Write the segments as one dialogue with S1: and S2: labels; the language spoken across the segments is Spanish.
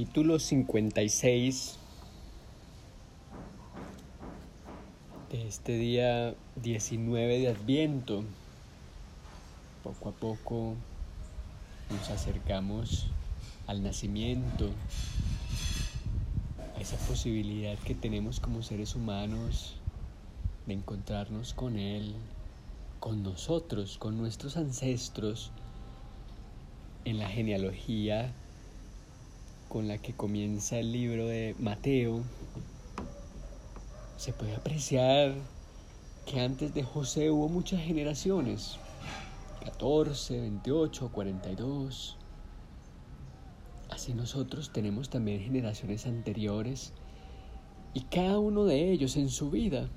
S1: Capítulo 56 de este día 19 de Adviento. Poco a poco nos acercamos al nacimiento, a esa posibilidad que tenemos como seres humanos de encontrarnos con Él, con nosotros, con nuestros ancestros, en la genealogía con la que comienza el libro de Mateo, se puede apreciar que antes de José hubo muchas generaciones, 14, 28, 42. Así nosotros tenemos también generaciones anteriores y cada uno de ellos en su vida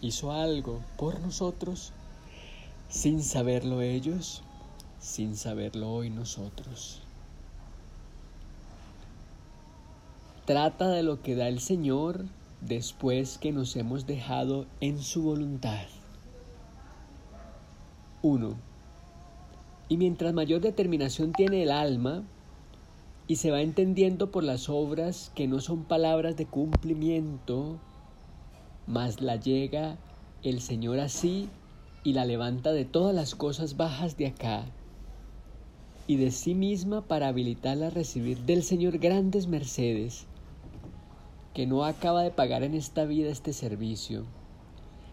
S1: hizo algo por nosotros sin saberlo ellos sin saberlo hoy nosotros. Trata de lo que da el Señor después que nos hemos dejado en su voluntad. 1. Y mientras mayor determinación tiene el alma, y se va entendiendo por las obras que no son palabras de cumplimiento, mas la llega el Señor así y la levanta de todas las cosas bajas de acá y de sí misma para habilitarla a recibir del Señor grandes mercedes, que no acaba de pagar en esta vida este servicio.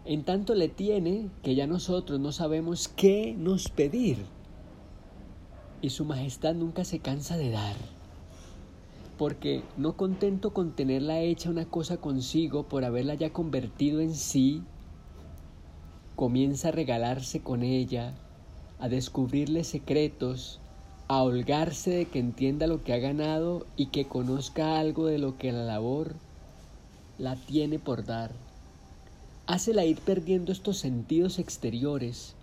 S1: En tanto le tiene que ya nosotros no sabemos qué nos pedir. Y su majestad nunca se cansa de dar. Porque no contento con tenerla hecha una cosa consigo por haberla ya convertido en sí, comienza a regalarse con ella, a descubrirle secretos, a holgarse de que entienda lo que ha ganado y que conozca algo de lo que la labor la tiene por dar. Hácela ir perdiendo estos sentidos exteriores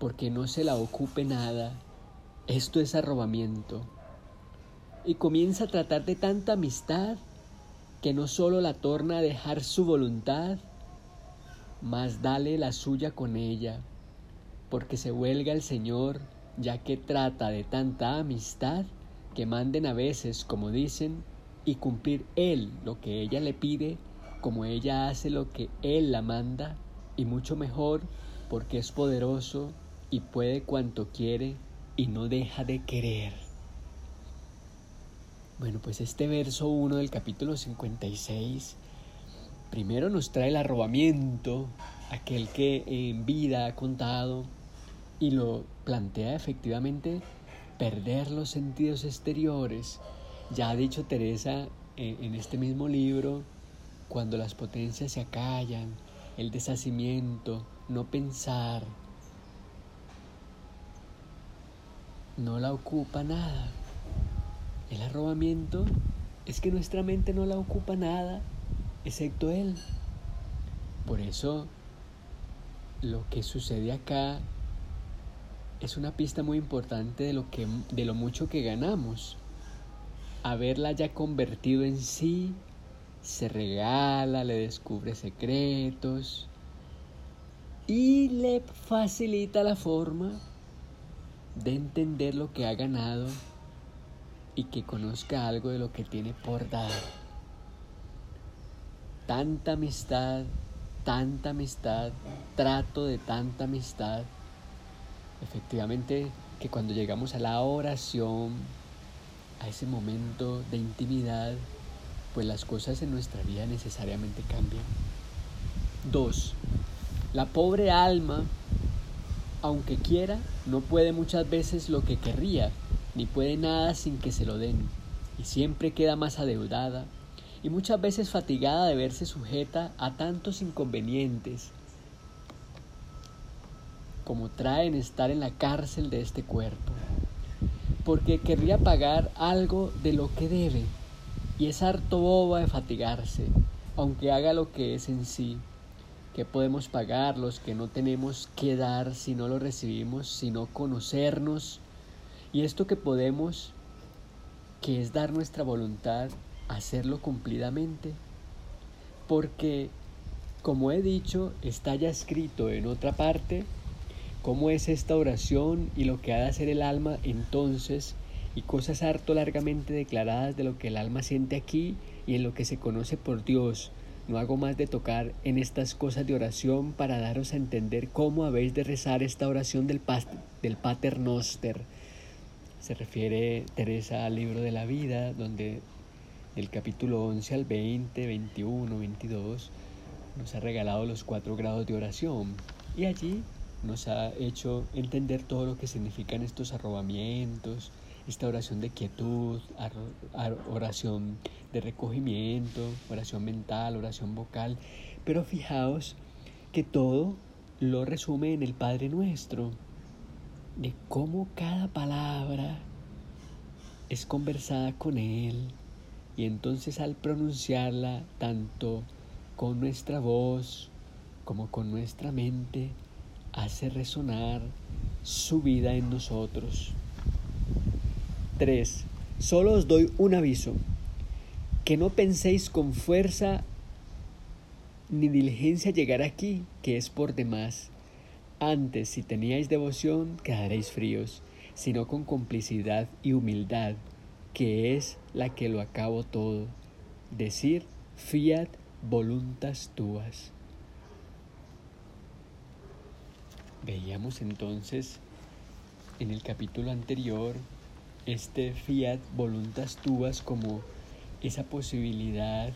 S1: porque no se la ocupe nada. Esto es arrobamiento. Y comienza a tratar de tanta amistad que no solo la torna a dejar su voluntad, mas dale la suya con ella, porque se huelga el Señor ya que trata de tanta amistad que manden a veces, como dicen, y cumplir él lo que ella le pide, como ella hace lo que él la manda, y mucho mejor porque es poderoso y puede cuanto quiere y no deja de querer. Bueno, pues este verso 1 del capítulo 56 primero nos trae el arrobamiento, aquel que en vida ha contado y lo plantea efectivamente perder los sentidos exteriores. Ya ha dicho Teresa eh, en este mismo libro, cuando las potencias se acallan, el deshacimiento, no pensar, no la ocupa nada. El arrobamiento es que nuestra mente no la ocupa nada, excepto Él. Por eso, lo que sucede acá es una pista muy importante de lo, que, de lo mucho que ganamos. Haberla ya convertido en sí, se regala, le descubre secretos y le facilita la forma de entender lo que ha ganado y que conozca algo de lo que tiene por dar. Tanta amistad, tanta amistad, trato de tanta amistad Efectivamente que cuando llegamos a la oración, a ese momento de intimidad, pues las cosas en nuestra vida necesariamente cambian. Dos, la pobre alma, aunque quiera, no puede muchas veces lo que querría, ni puede nada sin que se lo den, y siempre queda más adeudada, y muchas veces fatigada de verse sujeta a tantos inconvenientes, como traen estar en la cárcel de este cuerpo, porque querría pagar algo de lo que debe, y es harto boba de fatigarse, aunque haga lo que es en sí, que podemos pagar los que no tenemos que dar si no lo recibimos, sino conocernos, y esto que podemos, que es dar nuestra voluntad, hacerlo cumplidamente, porque, como he dicho, está ya escrito en otra parte, cómo es esta oración y lo que ha de hacer el alma entonces y cosas harto largamente declaradas de lo que el alma siente aquí y en lo que se conoce por Dios. No hago más de tocar en estas cosas de oración para daros a entender cómo habéis de rezar esta oración del, del Pater Noster. Se refiere Teresa al libro de la vida, donde del capítulo 11 al 20, 21, 22, nos ha regalado los cuatro grados de oración. Y allí nos ha hecho entender todo lo que significan estos arrobamientos, esta oración de quietud, oración de recogimiento, oración mental, oración vocal. Pero fijaos que todo lo resume en el Padre Nuestro, de cómo cada palabra es conversada con Él y entonces al pronunciarla tanto con nuestra voz como con nuestra mente, hace resonar su vida en nosotros. 3. Solo os doy un aviso, que no penséis con fuerza ni diligencia llegar aquí, que es por demás. Antes, si teníais devoción, quedaréis fríos, sino con complicidad y humildad, que es la que lo acabo todo. Decir, fiat voluntas tuas. Veíamos entonces en el capítulo anterior este fiat voluntas tuas como esa posibilidad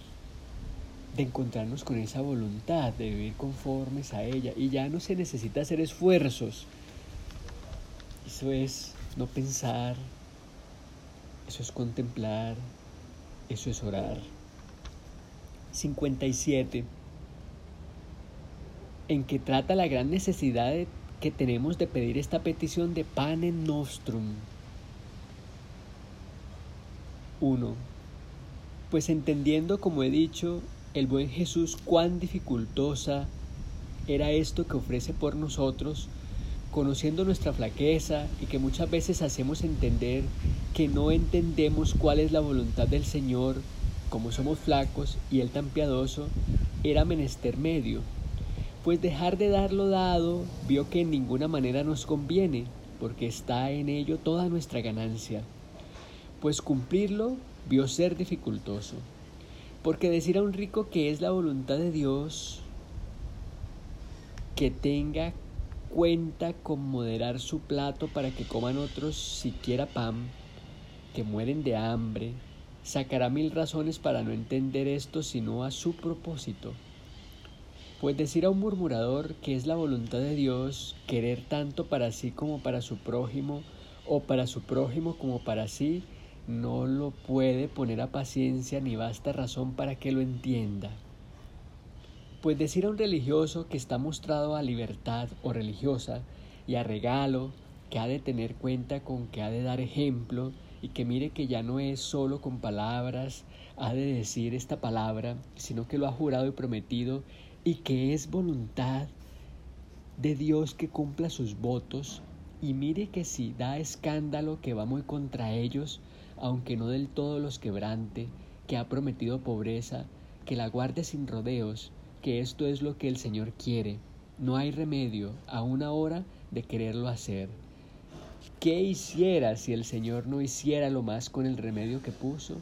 S1: de encontrarnos con esa voluntad, de vivir conformes a ella. Y ya no se necesita hacer esfuerzos. Eso es no pensar, eso es contemplar, eso es orar. 57. En que trata la gran necesidad que tenemos de pedir esta petición de panem nostrum. 1. Pues entendiendo, como he dicho, el buen Jesús cuán dificultosa era esto que ofrece por nosotros, conociendo nuestra flaqueza y que muchas veces hacemos entender que no entendemos cuál es la voluntad del Señor, como somos flacos y Él tan piadoso, era menester medio. Pues dejar de dar lo dado vio que en ninguna manera nos conviene, porque está en ello toda nuestra ganancia. Pues cumplirlo vio ser dificultoso, porque decir a un rico que es la voluntad de Dios, que tenga cuenta con moderar su plato para que coman otros siquiera pan, que mueren de hambre, sacará mil razones para no entender esto sino a su propósito. Pues decir a un murmurador que es la voluntad de Dios querer tanto para sí como para su prójimo, o para su prójimo como para sí, no lo puede poner a paciencia ni basta razón para que lo entienda. Pues decir a un religioso que está mostrado a libertad o religiosa y a regalo, que ha de tener cuenta con que ha de dar ejemplo y que mire que ya no es solo con palabras, ha de decir esta palabra, sino que lo ha jurado y prometido y que es voluntad de Dios que cumpla sus votos y mire que si da escándalo que va muy contra ellos, aunque no del todo los quebrante, que ha prometido pobreza, que la guarde sin rodeos, que esto es lo que el Señor quiere. No hay remedio a una hora de quererlo hacer. ¿Qué hiciera si el Señor no hiciera lo más con el remedio que puso?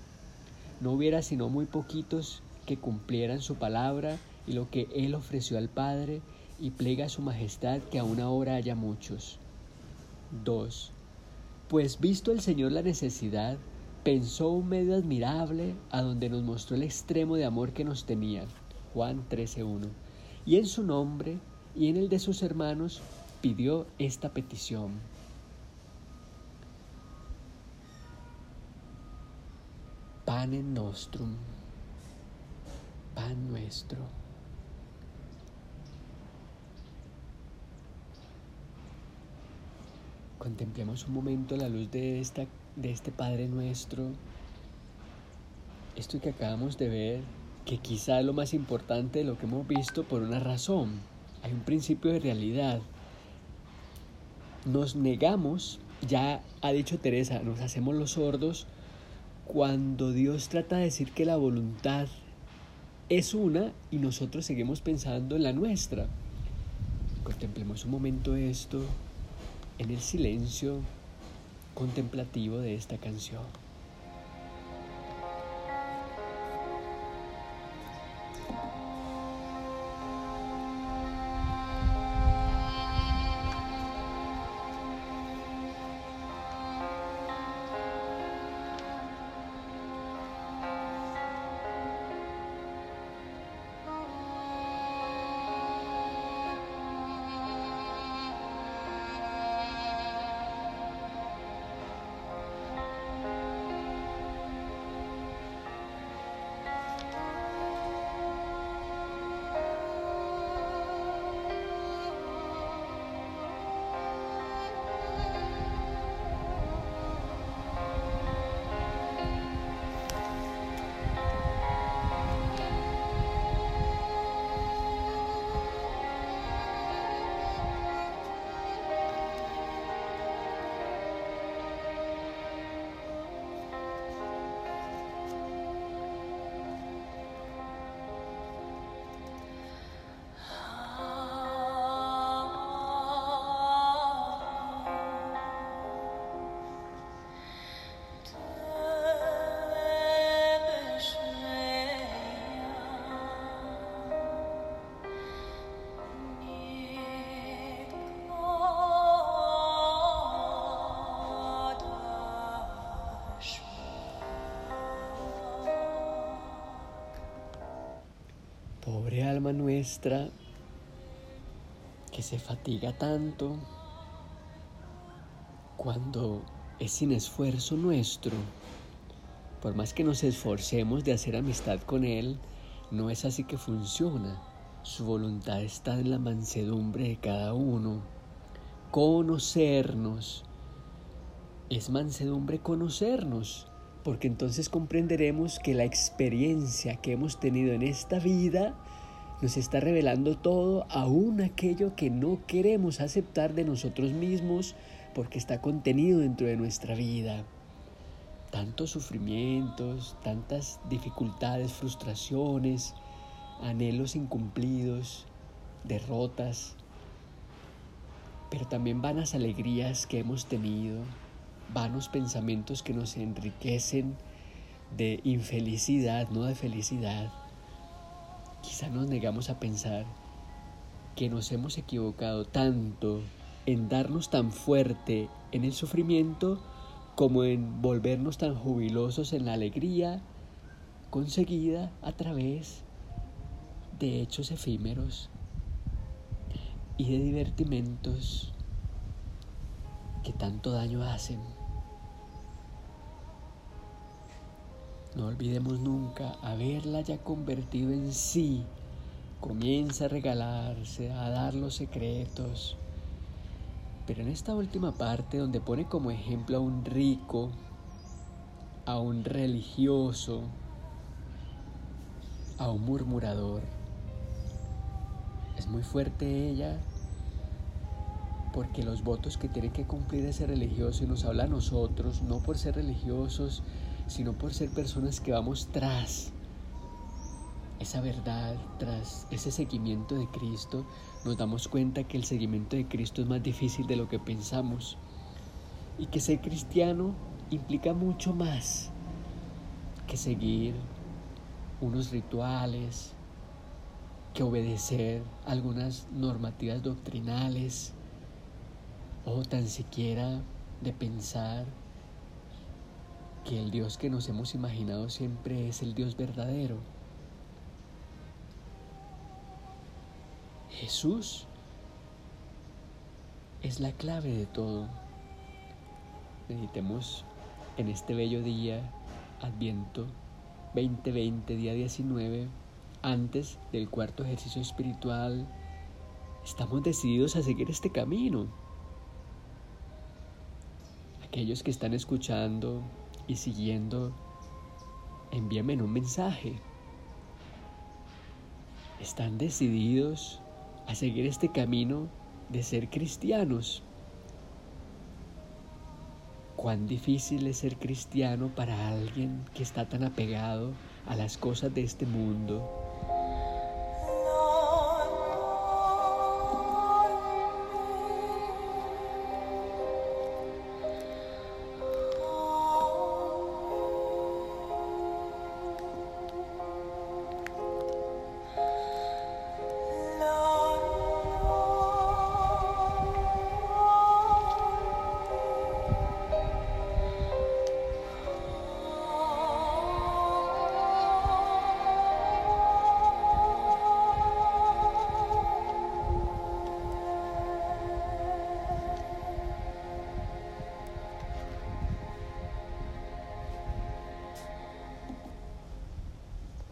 S1: No hubiera sino muy poquitos que cumplieran su palabra y lo que Él ofreció al Padre y plega a su majestad que a una hora haya muchos. 2. Pues visto el Señor la necesidad, pensó un medio admirable a donde nos mostró el extremo de amor que nos tenía Juan 13.1. Y en su nombre y en el de sus hermanos pidió esta petición. Panem nostrum, pan nuestro. Contemplemos un momento la luz de, esta, de este Padre nuestro, esto que acabamos de ver que quizá es lo más importante de lo que hemos visto por una razón. Hay un principio de realidad. Nos negamos, ya ha dicho Teresa, nos hacemos los sordos cuando Dios trata de decir que la voluntad es una y nosotros seguimos pensando en la nuestra. Contemplemos un momento esto en el silencio contemplativo de esta canción. Alma nuestra que se fatiga tanto cuando es sin esfuerzo nuestro. Por más que nos esforcemos de hacer amistad con Él, no es así que funciona. Su voluntad está en la mansedumbre de cada uno. Conocernos. Es mansedumbre conocernos porque entonces comprenderemos que la experiencia que hemos tenido en esta vida nos está revelando todo, aún aquello que no queremos aceptar de nosotros mismos, porque está contenido dentro de nuestra vida. Tantos sufrimientos, tantas dificultades, frustraciones, anhelos incumplidos, derrotas, pero también vanas alegrías que hemos tenido, vanos pensamientos que nos enriquecen de infelicidad, no de felicidad. Quizá nos negamos a pensar que nos hemos equivocado tanto en darnos tan fuerte en el sufrimiento como en volvernos tan jubilosos en la alegría conseguida a través de hechos efímeros y de divertimentos que tanto daño hacen. No olvidemos nunca haberla ya convertido en sí. Comienza a regalarse, a dar los secretos. Pero en esta última parte donde pone como ejemplo a un rico, a un religioso, a un murmurador, es muy fuerte ella porque los votos que tiene que cumplir ese religioso y nos habla a nosotros, no por ser religiosos, sino por ser personas que vamos tras esa verdad, tras ese seguimiento de Cristo, nos damos cuenta que el seguimiento de Cristo es más difícil de lo que pensamos. Y que ser cristiano implica mucho más que seguir unos rituales, que obedecer algunas normativas doctrinales, o tan siquiera de pensar que el Dios que nos hemos imaginado siempre es el Dios verdadero. Jesús es la clave de todo. Meditemos en este bello día, Adviento 2020, día 19, antes del cuarto ejercicio espiritual. Estamos decididos a seguir este camino aquellos que están escuchando y siguiendo, envíame un mensaje. Están decididos a seguir este camino de ser cristianos. Cuán difícil es ser cristiano para alguien que está tan apegado a las cosas de este mundo,